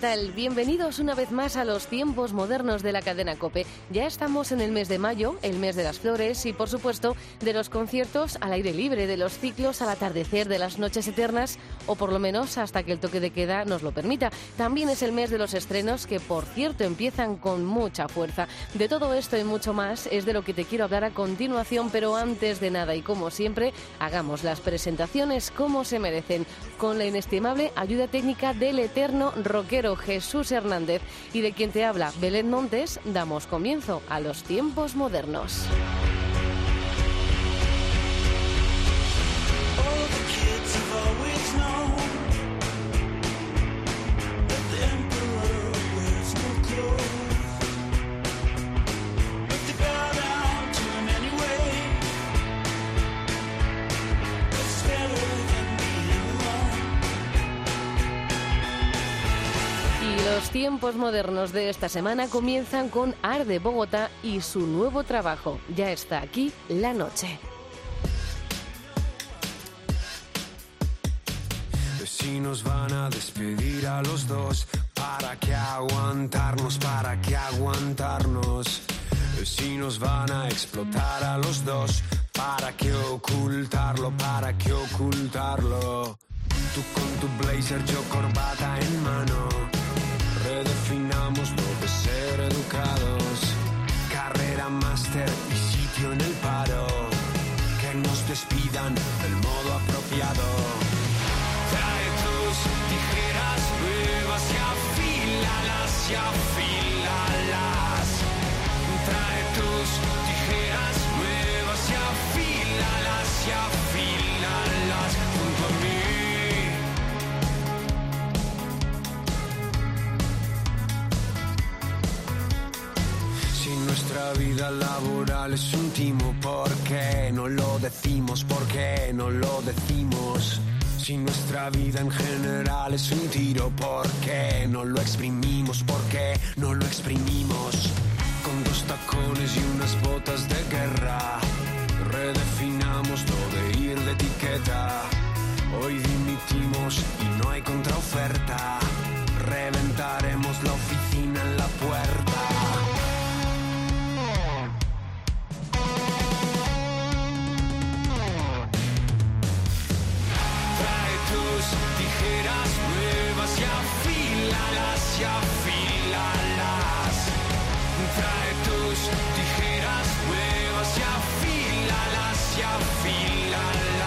Tal? Bienvenidos una vez más a los tiempos modernos de la cadena Cope. Ya estamos en el mes de mayo, el mes de las flores y, por supuesto, de los conciertos al aire libre, de los ciclos al atardecer, de las noches eternas o por lo menos hasta que el toque de queda nos lo permita. También es el mes de los estrenos que, por cierto, empiezan con mucha fuerza. De todo esto y mucho más es de lo que te quiero hablar a continuación, pero antes de nada y como siempre, hagamos las presentaciones como se merecen, con la inestimable ayuda técnica del eterno rockero Jesús Hernández y de quien te habla Belén Montes, damos comienzo a los tiempos modernos. Tiempos modernos de esta semana comienzan con Arde Bogotá y su nuevo trabajo. Ya está aquí la noche. Si nos van a despedir a los dos, ¿para qué aguantarnos? ¿Para qué aguantarnos? Si nos van a explotar a los dos, ¿para qué ocultarlo? ¿Para qué ocultarlo? Tú con tu blazer, yo corbata en mano redefinamos lo de ser educados. Carrera, máster y sitio en el paro. Que nos despidan del modo apropiado. Nuestra vida laboral es un timo, ¿por qué no lo decimos? ¿Por qué no lo decimos? Si nuestra vida en general es un tiro, ¿por qué no lo exprimimos? ¿Por qué no lo exprimimos? Con dos tacones y unas botas de guerra, redefinamos lo de ir de etiqueta. Hoy dimitimos y no hay contraoferta. Reventaremos la oficina en la puerta. Nuevas y afílalas y afílalas. Trae tus tijeras nuevas y afílalas y afílalas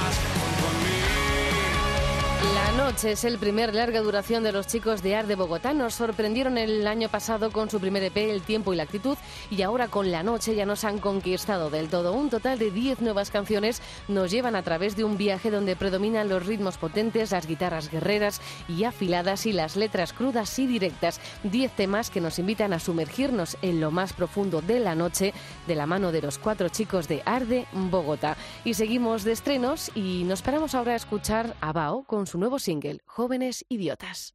noche es el primer larga duración de los chicos de Ar de Bogotá. Nos sorprendieron el año pasado con su primer EP, El tiempo y la actitud, y ahora con La noche ya nos han conquistado del todo. Un total de 10 nuevas canciones nos llevan a través de un viaje donde predominan los ritmos potentes, las guitarras guerreras y afiladas y las letras crudas y directas. 10 temas que nos invitan a sumergirnos en lo más profundo de la noche de la mano de los cuatro chicos de Arde Bogotá. Y seguimos de estrenos y nos paramos ahora a escuchar a Bao con su nuevo single, Jóvenes Idiotas.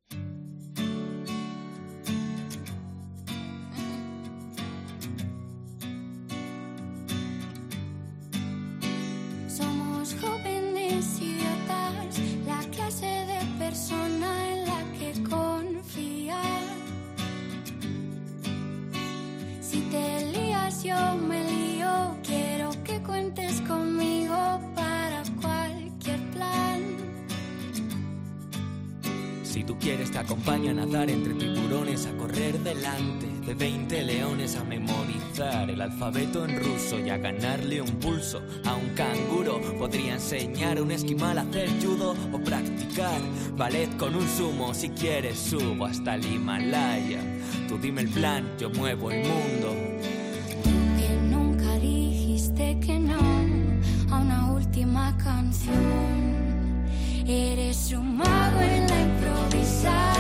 Quieres te acompaño a nadar entre tiburones, a correr delante de 20 leones, a memorizar el alfabeto en ruso y a ganarle un pulso a un canguro. Podría enseñar a un esquimal a hacer judo o practicar ballet con un sumo. Si quieres subo hasta el Himalaya. Tú dime el plan, yo muevo el mundo. Tú nunca dijiste que no a una última canción. Eres un mago en la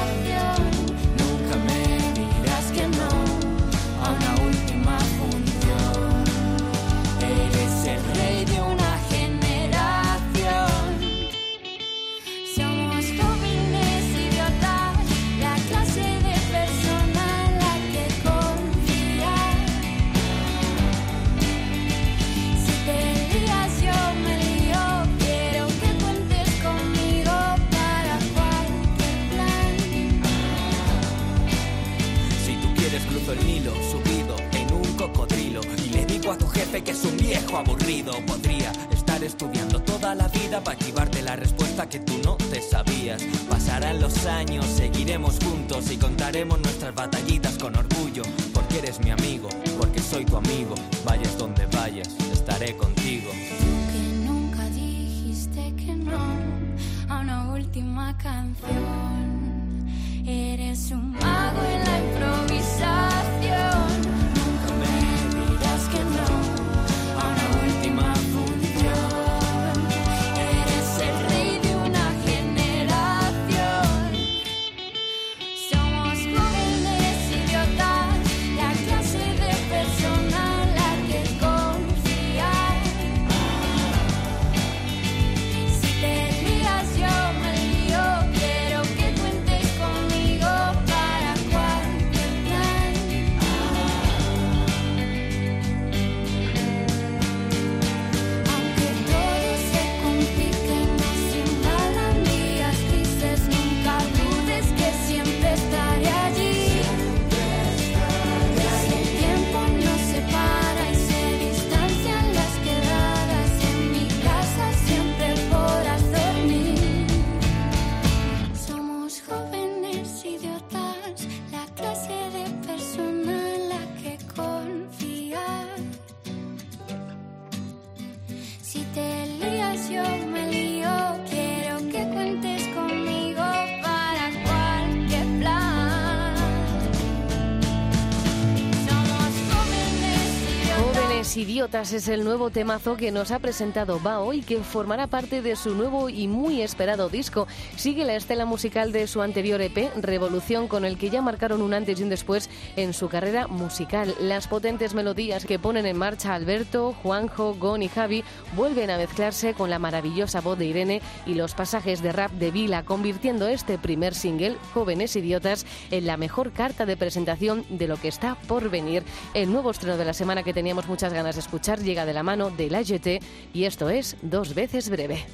Es el nuevo temazo que nos ha presentado Bao y que formará parte de su nuevo y muy esperado disco. Sigue la estela musical de su anterior EP, Revolución, con el que ya marcaron un antes y un después en su carrera musical. Las potentes melodías que ponen en marcha Alberto, Juanjo, Gon y Javi vuelven a mezclarse con la maravillosa voz de Irene y los pasajes de rap de Vila, convirtiendo este primer single, Jóvenes Idiotas, en la mejor carta de presentación de lo que está por venir. El nuevo estreno de la semana que teníamos muchas ganas de escuchar llega de la mano de la GT y esto es Dos veces breve.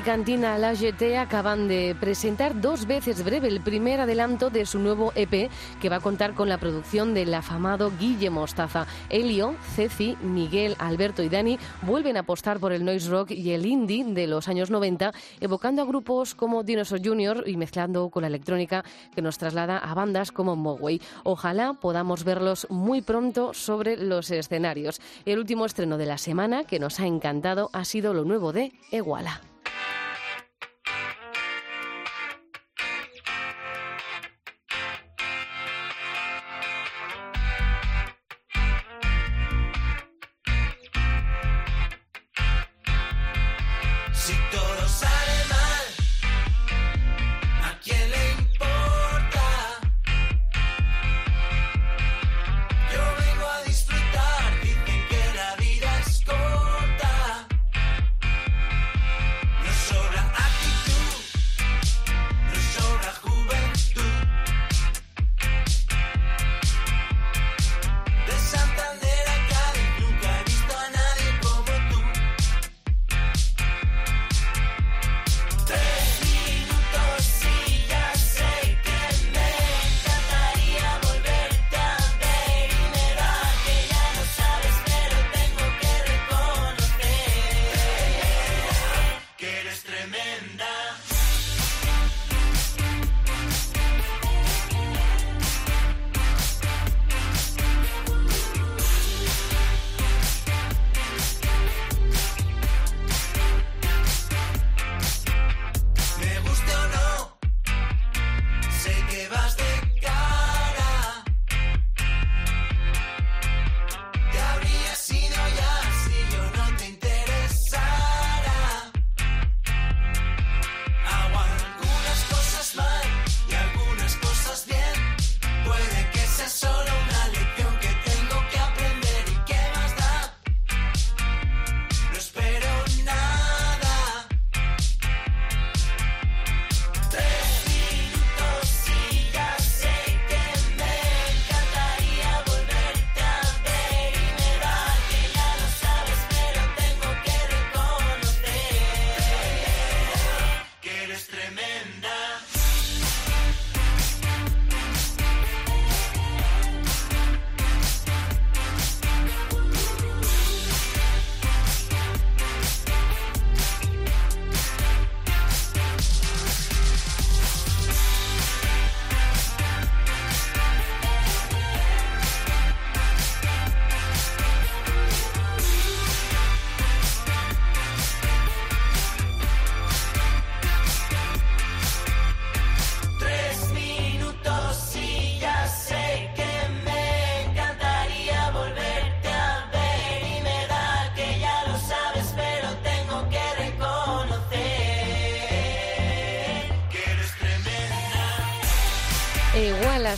Banda alicantina La GT acaban de presentar dos veces breve el primer adelanto de su nuevo EP que va a contar con la producción del afamado Guille Mostaza. Elio, Ceci, Miguel, Alberto y Dani vuelven a apostar por el noise rock y el indie de los años 90, evocando a grupos como Dinosaur Jr. y mezclando con la electrónica que nos traslada a bandas como Mogwai. Ojalá podamos verlos muy pronto sobre los escenarios. El último estreno de la semana que nos ha encantado ha sido lo nuevo de Iguala.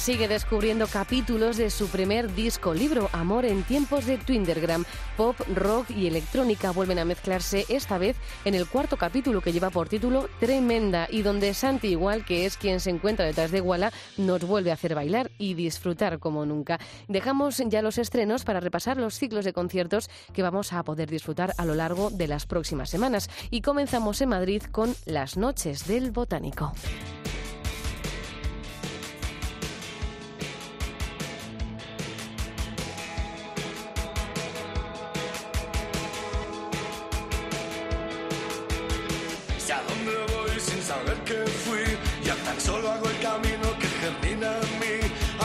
Sigue descubriendo capítulos de su primer disco libro, Amor en tiempos de Twindergram. Pop, rock y electrónica vuelven a mezclarse esta vez en el cuarto capítulo que lleva por título Tremenda y donde Santi Igual, que es quien se encuentra detrás de Iguala, nos vuelve a hacer bailar y disfrutar como nunca. Dejamos ya los estrenos para repasar los ciclos de conciertos que vamos a poder disfrutar a lo largo de las próximas semanas y comenzamos en Madrid con Las Noches del Botánico. Saber que fui. Ya tan solo hago el camino que germina en mí.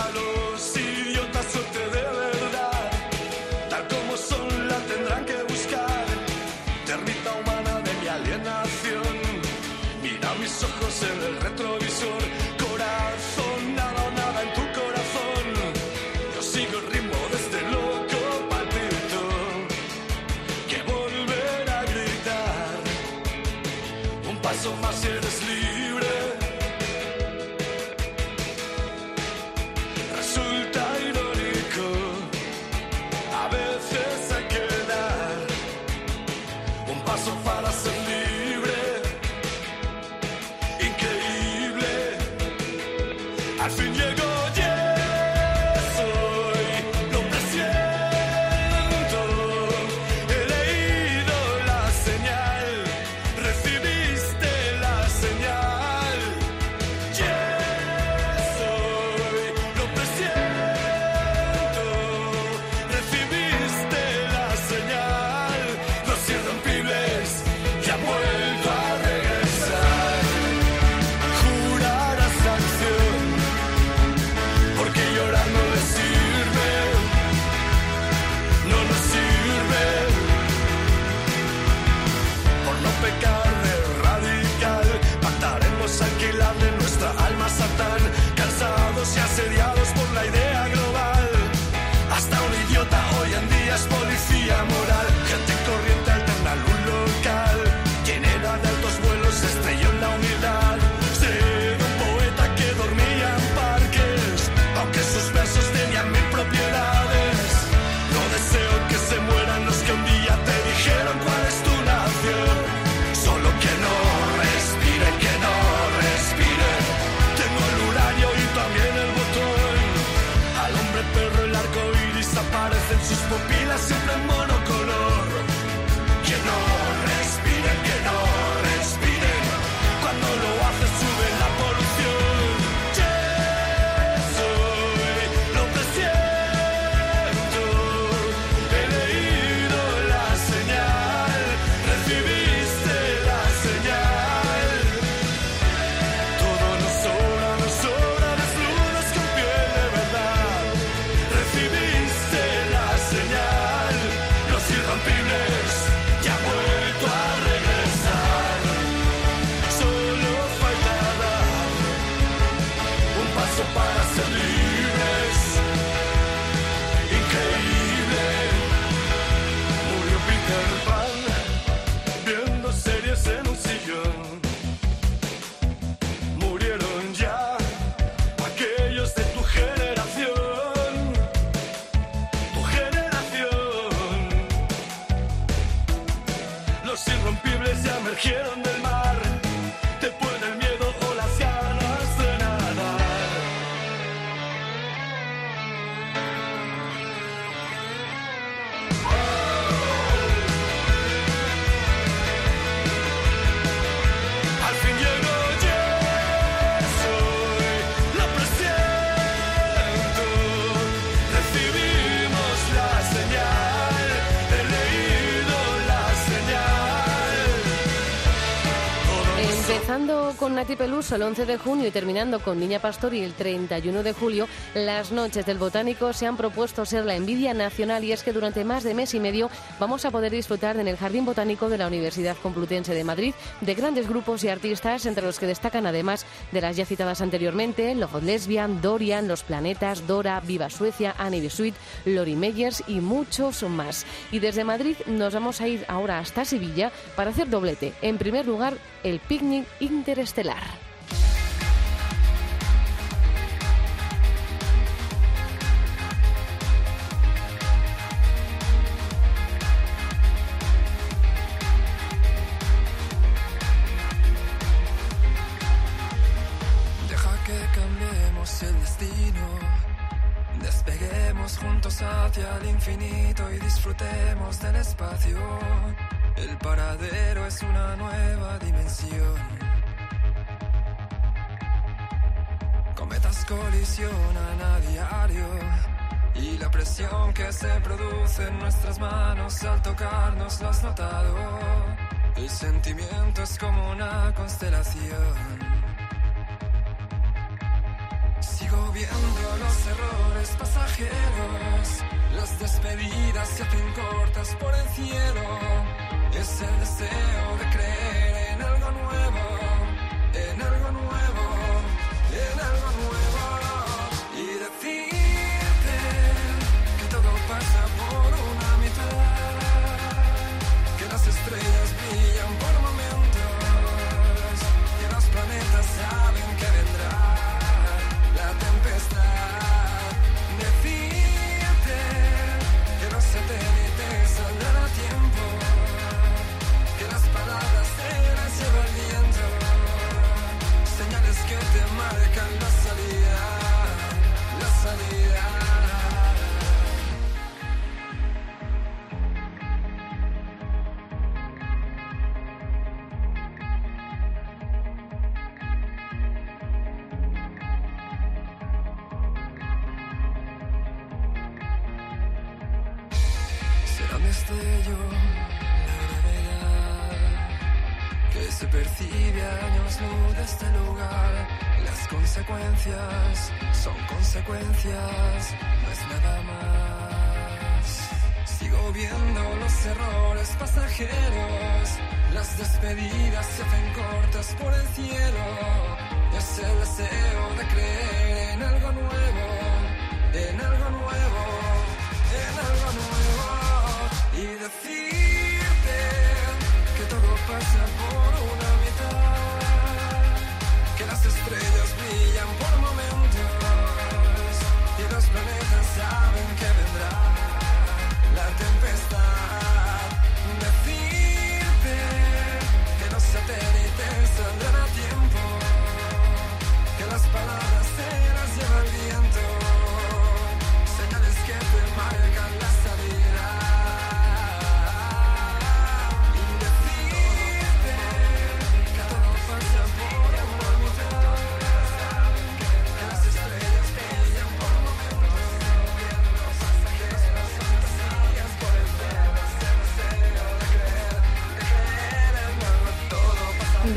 A los idiotas suerte de verdad. Tal como son la tendrán que buscar. Termita humana de mi alienación. Mira mis ojos en el retrovisor. Empezando con Nati Peluso el 11 de junio y terminando con Niña Pastori el 31 de julio, las noches del botánico se han propuesto ser la envidia nacional y es que durante más de mes y medio vamos a poder disfrutar en el Jardín Botánico de la Universidad Complutense de Madrid de grandes grupos y artistas, entre los que destacan además de las ya citadas anteriormente, Logos Lesbian, Dorian, Los Planetas, Dora, Viva Suecia, Annie Bisuit, Lori Meyers y muchos más. Y desde Madrid nos vamos a ir ahora hasta Sevilla para hacer doblete. En primer lugar, el picnic interestelar. Deja que cambiemos el destino. Despeguemos juntos hacia el infinito y disfrutemos del espacio. El paradero es una nueva dimensión. Cometas colisionan a diario y la presión que se produce en nuestras manos al tocarnos lo has notado. El sentimiento es como una constelación. Sigo viendo los errores pasajeros, las despedidas se hacen cortas por el cielo. Es el deseo de creer en algo nuevo, en algo nuevo, en algo nuevo. Y decirte que todo pasa por una mitad, que las estrellas que Viendo los errores pasajeros, las despedidas se hacen cortas por el cielo. Es el deseo de creer en algo nuevo, en algo nuevo, en algo nuevo. Y decirte que todo pasa por una mitad, que las estrellas brillan por momentos y los planetas saben que tempestad.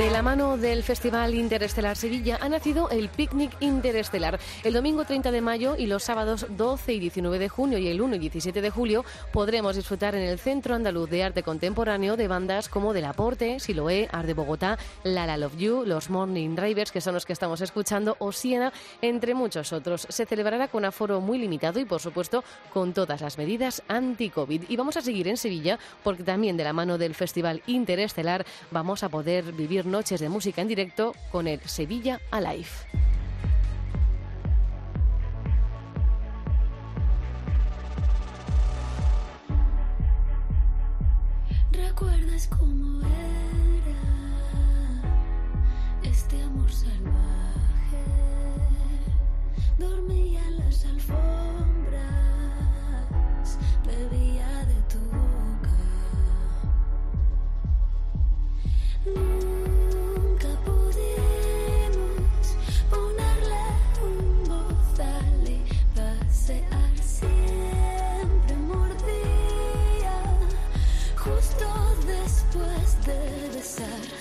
De la mano del Festival Interestelar Sevilla ha nacido el Picnic Interestelar. El domingo 30 de mayo y los sábados 12 y 19 de junio y el 1 y 17 de julio podremos disfrutar en el Centro Andaluz de Arte Contemporáneo de bandas como Del Aporte, Siloé, Art de Bogotá, La La Love You, los Morning Ravers, que son los que estamos escuchando, o Siena, entre muchos otros. Se celebrará con aforo muy limitado y, por supuesto, con todas las medidas anti-COVID. Y vamos a seguir en Sevilla porque también de la mano del Festival Interestelar vamos a poder vivir noches de música en directo con el Sevilla Alive. ¿Recuerdas cómo era este amor salvaje? Dormía en las alfombras, bebía besar.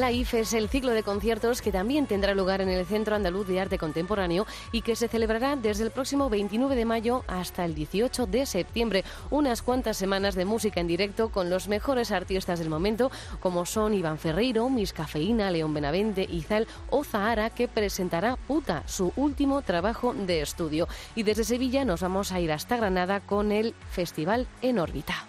El Sevilla Alive es el ciclo de conciertos que también tendrá lugar en el Centro Andaluz de Arte Contemporáneo y que se celebrará desde el próximo 29 de mayo hasta el 18 de septiembre. Unas cuantas semanas de música en directo con los mejores artistas del momento, como son Iván Ferreiro, Miss Cafeína, León Benavente, Izal o Zahara, que presentará Puta, su último trabajo de estudio. Y desde Sevilla nos vamos a ir hasta Granada con el Festival en órbita.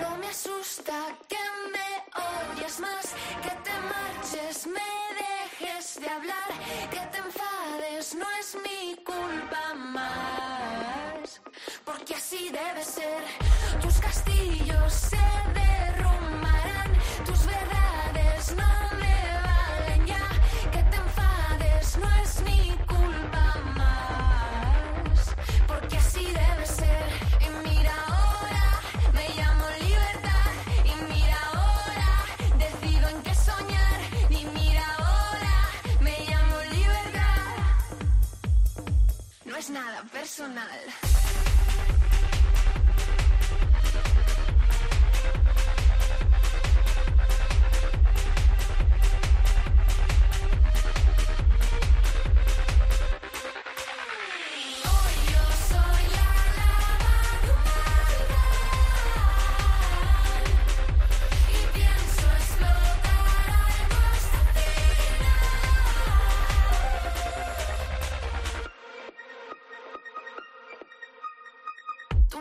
No me asusta que me odies más, que te marches, me dejes de hablar, que te enfades, no es mi culpa más, porque así debe ser. Tus castillos nada personal.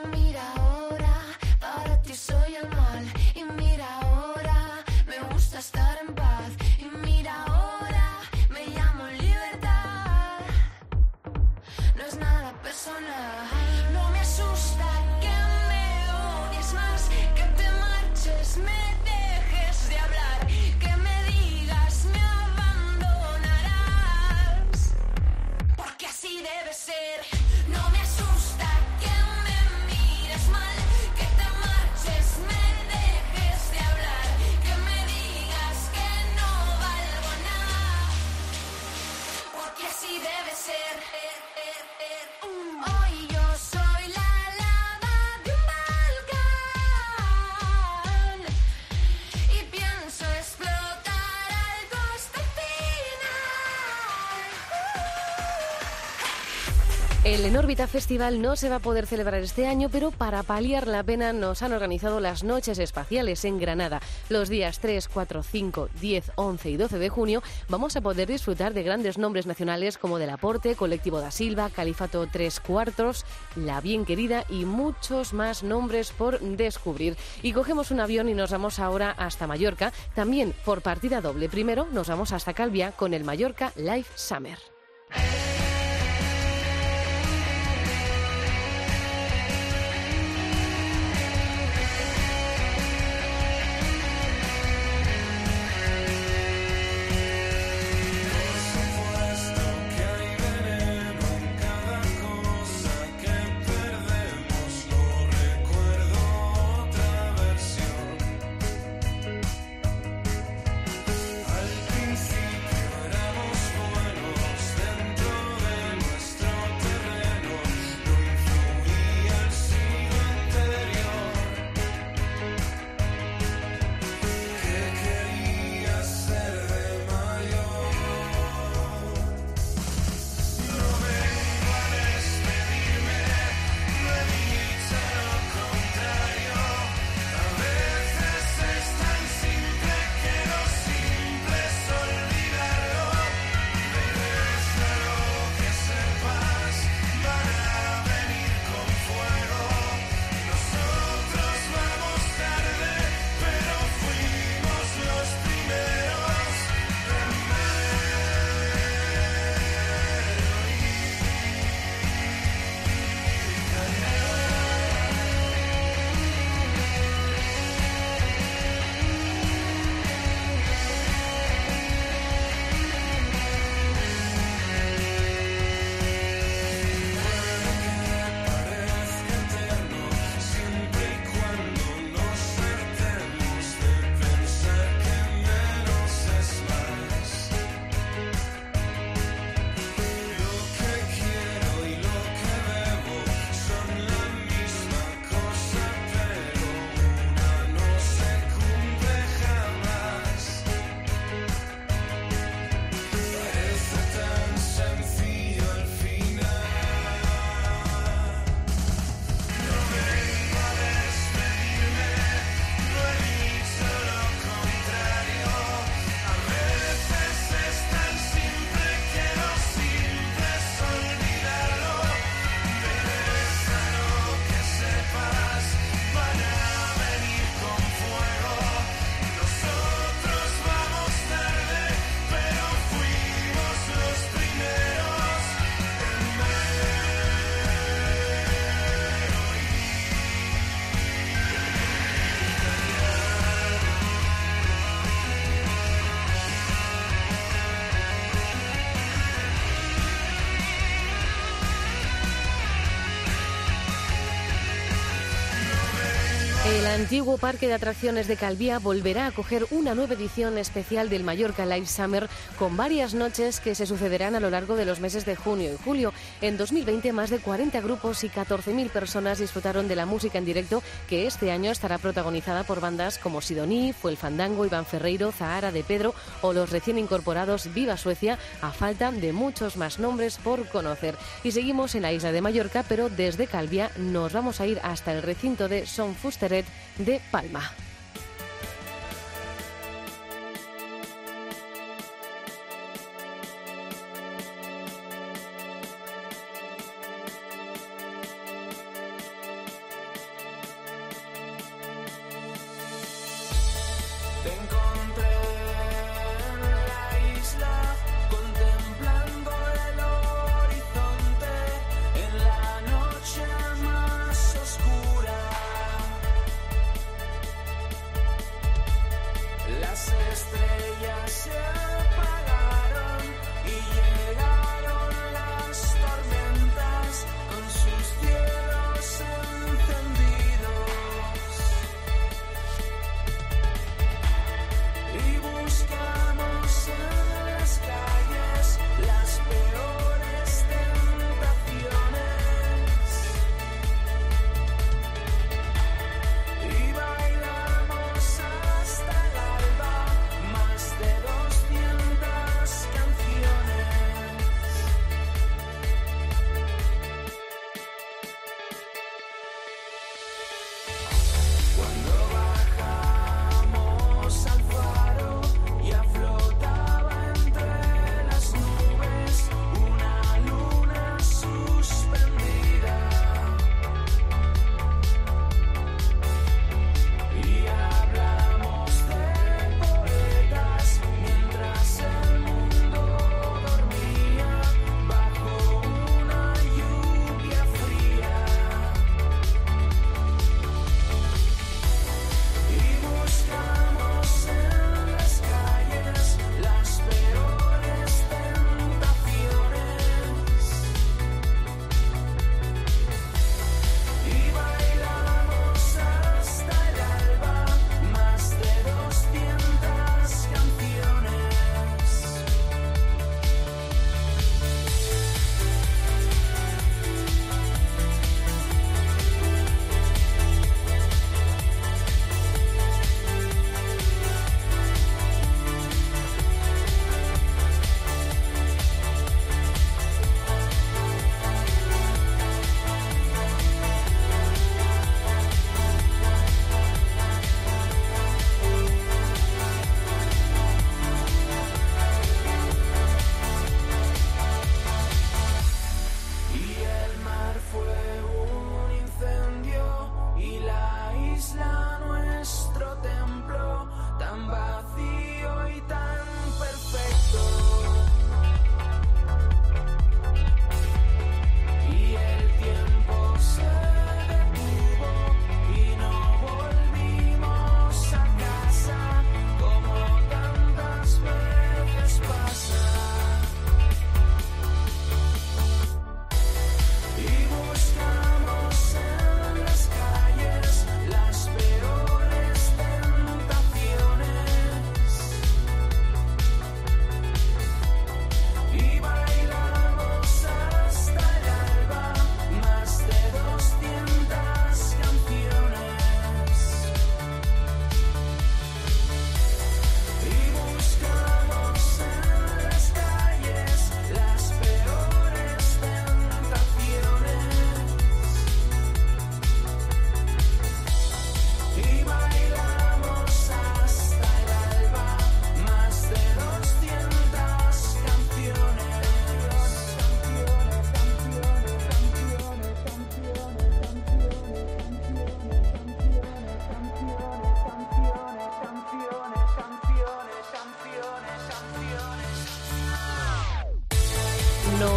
mira. Enórbita Festival no se va a poder celebrar este año, pero para paliar la pena nos han organizado las noches espaciales en Granada. Los días 3, 4, 5, 10, 11 y 12 de junio vamos a poder disfrutar de grandes nombres nacionales como Del Aporte, Colectivo da Silva, Califato Tres Cuartos, La Bien Querida y muchos más nombres por descubrir. Y cogemos un avión y nos vamos ahora hasta Mallorca, también por partida doble. Primero nos vamos hasta Calvia con el Mallorca Live Summer. Antiguo parque de atracciones de Calvía volverá a acoger una nueva edición especial del Mallorca Live Summer con varias noches que se sucederán a lo largo de los meses de junio y julio. En 2020 más de 40 grupos y 14.000 personas disfrutaron de la música en directo que este año estará protagonizada por bandas como Sidoní, Fue el Fandango, Iván Ferreiro, Zahara de Pedro o los recién incorporados Viva Suecia a falta de muchos más nombres por conocer. Y seguimos en la isla de Mallorca pero desde Calvía nos vamos a ir hasta el recinto de Son Fusteret de Palma. Islam.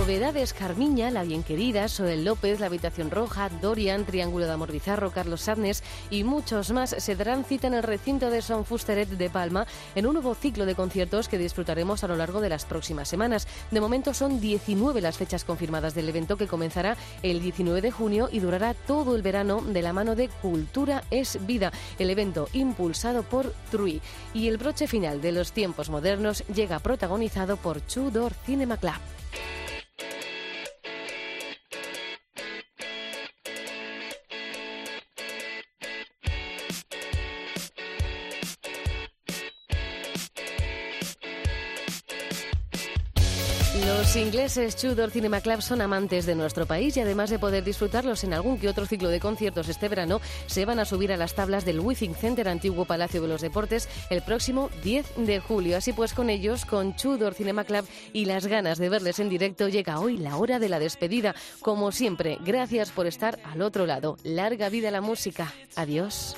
Novedades, Carmiña, La Bien Querida, Soel López, La Habitación Roja, Dorian, Triángulo de Amor Bizarro, Carlos Sadnes y muchos más se darán cita en el recinto de Son Fusteret de Palma en un nuevo ciclo de conciertos que disfrutaremos a lo largo de las próximas semanas. De momento son 19 las fechas confirmadas del evento que comenzará el 19 de junio y durará todo el verano de la mano de Cultura es Vida, el evento impulsado por TRUI. Y el broche final de los tiempos modernos llega protagonizado por Tudor Cinema Club. Los ingleses Tudor Cinema Club son amantes de nuestro país y además de poder disfrutarlos en algún que otro ciclo de conciertos este verano, se van a subir a las tablas del Withing Center, antiguo Palacio de los Deportes, el próximo 10 de julio. Así pues, con ellos, con Tudor Cinema Club y las ganas de verles en directo, llega hoy la hora de la despedida. Como siempre, gracias por estar al otro lado. Larga vida la música. Adiós.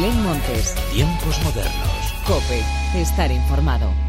Belén Montes, Tiempos modernos. Cope, estar informado.